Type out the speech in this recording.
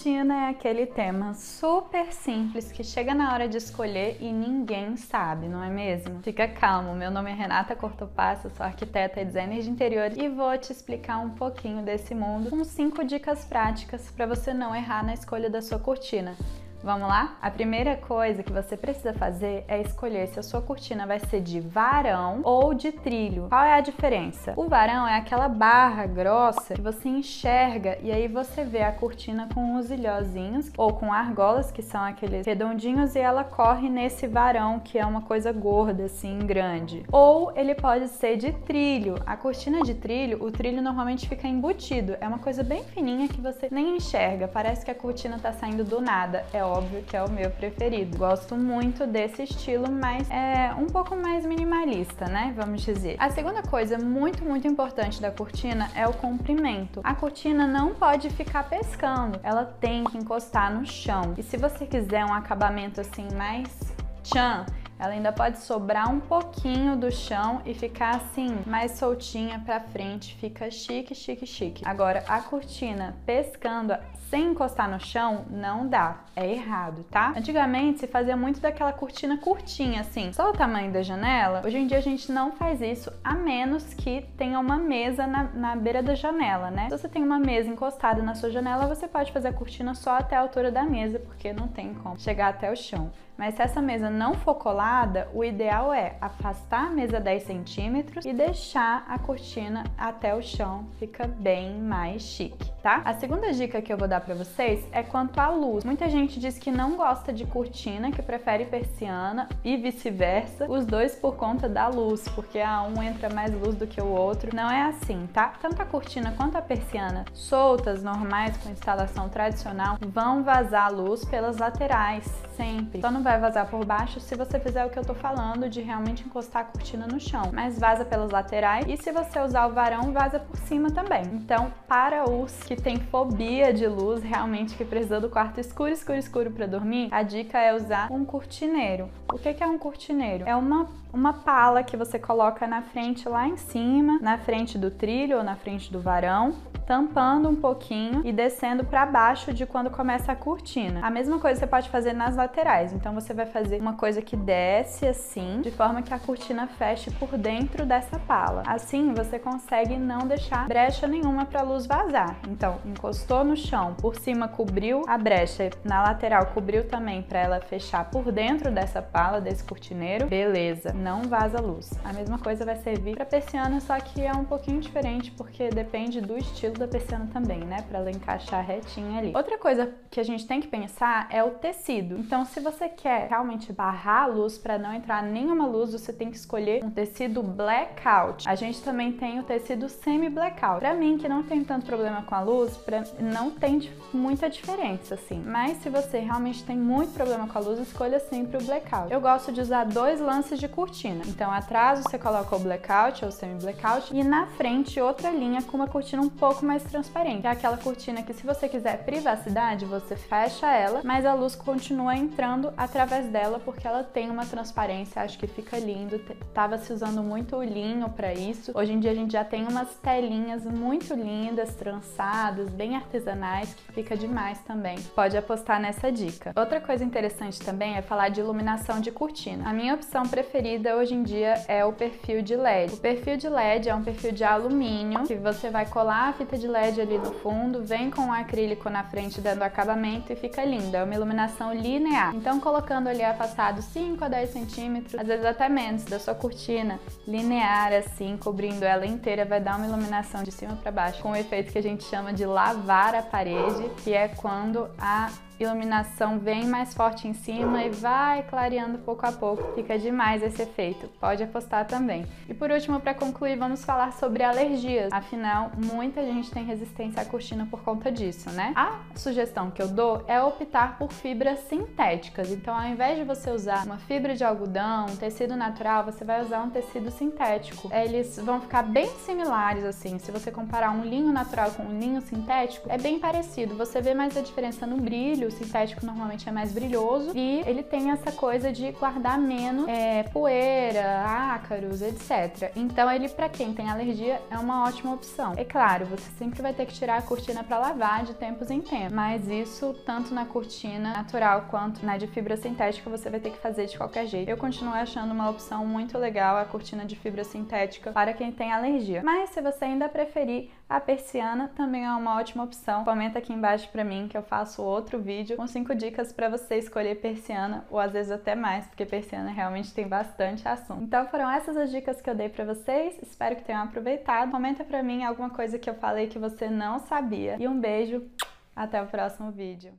Cortina é aquele tema super simples que chega na hora de escolher e ninguém sabe, não é mesmo? Fica calmo, meu nome é Renata Cortopassa, sou arquiteta e designer de interior e vou te explicar um pouquinho desse mundo com cinco dicas práticas para você não errar na escolha da sua cortina. Vamos lá? A primeira coisa que você precisa fazer é escolher se a sua cortina vai ser de varão ou de trilho. Qual é a diferença? O varão é aquela barra grossa que você enxerga e aí você vê a cortina com os ilhozinhos ou com argolas, que são aqueles redondinhos, e ela corre nesse varão, que é uma coisa gorda, assim, grande. Ou ele pode ser de trilho. A cortina de trilho, o trilho normalmente fica embutido. É uma coisa bem fininha que você nem enxerga. Parece que a cortina tá saindo do nada. É óbvio que é o meu preferido. Gosto muito desse estilo, mas é um pouco mais minimalista, né? Vamos dizer. A segunda coisa muito, muito importante da cortina é o comprimento. A cortina não pode ficar pescando, ela tem que encostar no chão. E se você quiser um acabamento assim mais tchan, ela ainda pode sobrar um pouquinho do chão e ficar assim, mais soltinha pra frente, fica chique, chique, chique. Agora, a cortina pescando sem encostar no chão, não dá, é errado, tá? Antigamente se fazia muito daquela cortina curtinha, assim, só o tamanho da janela. Hoje em dia a gente não faz isso, a menos que tenha uma mesa na, na beira da janela, né? Se você tem uma mesa encostada na sua janela, você pode fazer a cortina só até a altura da mesa, porque não tem como chegar até o chão. Mas se essa mesa não for colada, o ideal é afastar a mesa 10 centímetros e deixar a cortina até o chão, fica bem mais chique, tá? A segunda dica que eu vou dar para vocês é quanto à luz. Muita gente diz que não gosta de cortina, que prefere persiana e vice-versa, os dois por conta da luz, porque a um entra mais luz do que o outro. Não é assim, tá? Tanto a cortina quanto a persiana soltas, normais, com instalação tradicional, vão vazar luz pelas laterais, sempre. Só não vai vazar por baixo se você fizer o que eu tô falando de realmente encostar a cortina no chão, mas vaza pelas laterais e se você usar o varão, vaza por cima também. Então, para os que têm fobia de luz, realmente que precisa do quarto escuro, escuro, escuro para dormir, a dica é usar um cortineiro. O que é um cortineiro? É uma uma pala que você coloca na frente lá em cima, na frente do trilho ou na frente do varão, tampando um pouquinho e descendo para baixo de quando começa a cortina. A mesma coisa você pode fazer nas laterais. Então você vai fazer uma coisa que desce assim, de forma que a cortina feche por dentro dessa pala. Assim você consegue não deixar brecha nenhuma para a luz vazar. Então, encostou no chão, por cima cobriu a brecha, na lateral cobriu também para ela fechar por dentro dessa pala desse cortineiro. Beleza, não vaza luz. A mesma coisa vai servir para persiana, só que é um pouquinho diferente porque depende do estilo da persiana também, né, para ela encaixar retinha ali. Outra coisa que a gente tem que pensar é o tecido. Então, se você quer realmente barrar a luz para não entrar nenhuma luz, você tem que escolher um tecido blackout. A gente também tem o tecido semi-blackout. Para mim, que não tem tanto problema com a luz, pra, não tem muita diferença assim. Mas se você realmente tem muito problema com a luz, escolha sempre o blackout. Eu gosto de usar dois lances de cortina. Então, atrás você coloca o blackout ou semi-blackout e na frente outra linha com uma cortina um pouco mais transparente. É aquela cortina que se você quiser privacidade, você fecha ela, mas a luz continua entrando através dela porque ela tem uma transparência, acho que fica lindo. Tava se usando muito o linho para isso. Hoje em dia a gente já tem umas telinhas muito lindas, trançadas, bem artesanais, que fica demais também. Pode apostar nessa dica. Outra coisa interessante também é falar de iluminação de cortina. A minha opção preferida hoje em dia é o perfil de LED. O perfil de LED é um perfil de alumínio que você vai colar a fita de LED ali no fundo, vem com o acrílico na frente dando acabamento e fica lindo. É uma iluminação linear. Então, colocando ali afastado 5 a 10 centímetros, às vezes até menos, da sua cortina linear assim, cobrindo ela inteira, vai dar uma iluminação de cima para baixo, com o efeito que a gente chama de lavar a parede, que é quando a iluminação vem mais forte em cima e vai clareando pouco a pouco. Fica demais esse efeito. Pode apostar também. E por último, para concluir, vamos falar sobre alergias. Afinal, muita gente tem resistência à cortina por conta disso, né? A sugestão que eu dou é optar por fibras sintéticas. Então, ao invés de você usar uma fibra de algodão, um tecido natural, você vai usar um tecido sintético. Eles vão ficar bem similares assim. Se você comparar um linho natural com um linho sintético, é bem parecido. Você vê mais a diferença no brilho o sintético normalmente é mais brilhoso e ele tem essa coisa de guardar menos é, poeira, ácaros, etc. Então ele para quem tem alergia é uma ótima opção. É claro, você sempre vai ter que tirar a cortina para lavar de tempos em tempos, mas isso tanto na cortina natural quanto na de fibra sintética você vai ter que fazer de qualquer jeito. Eu continuo achando uma opção muito legal a cortina de fibra sintética para quem tem alergia. Mas se você ainda preferir, a persiana também é uma ótima opção. Comenta aqui embaixo para mim que eu faço outro vídeo com 5 dicas para você escolher persiana ou às vezes até mais, porque persiana realmente tem bastante assunto. Então foram essas as dicas que eu dei para vocês. Espero que tenham aproveitado. Comenta para mim alguma coisa que eu falei que você não sabia. E um beijo, até o próximo vídeo.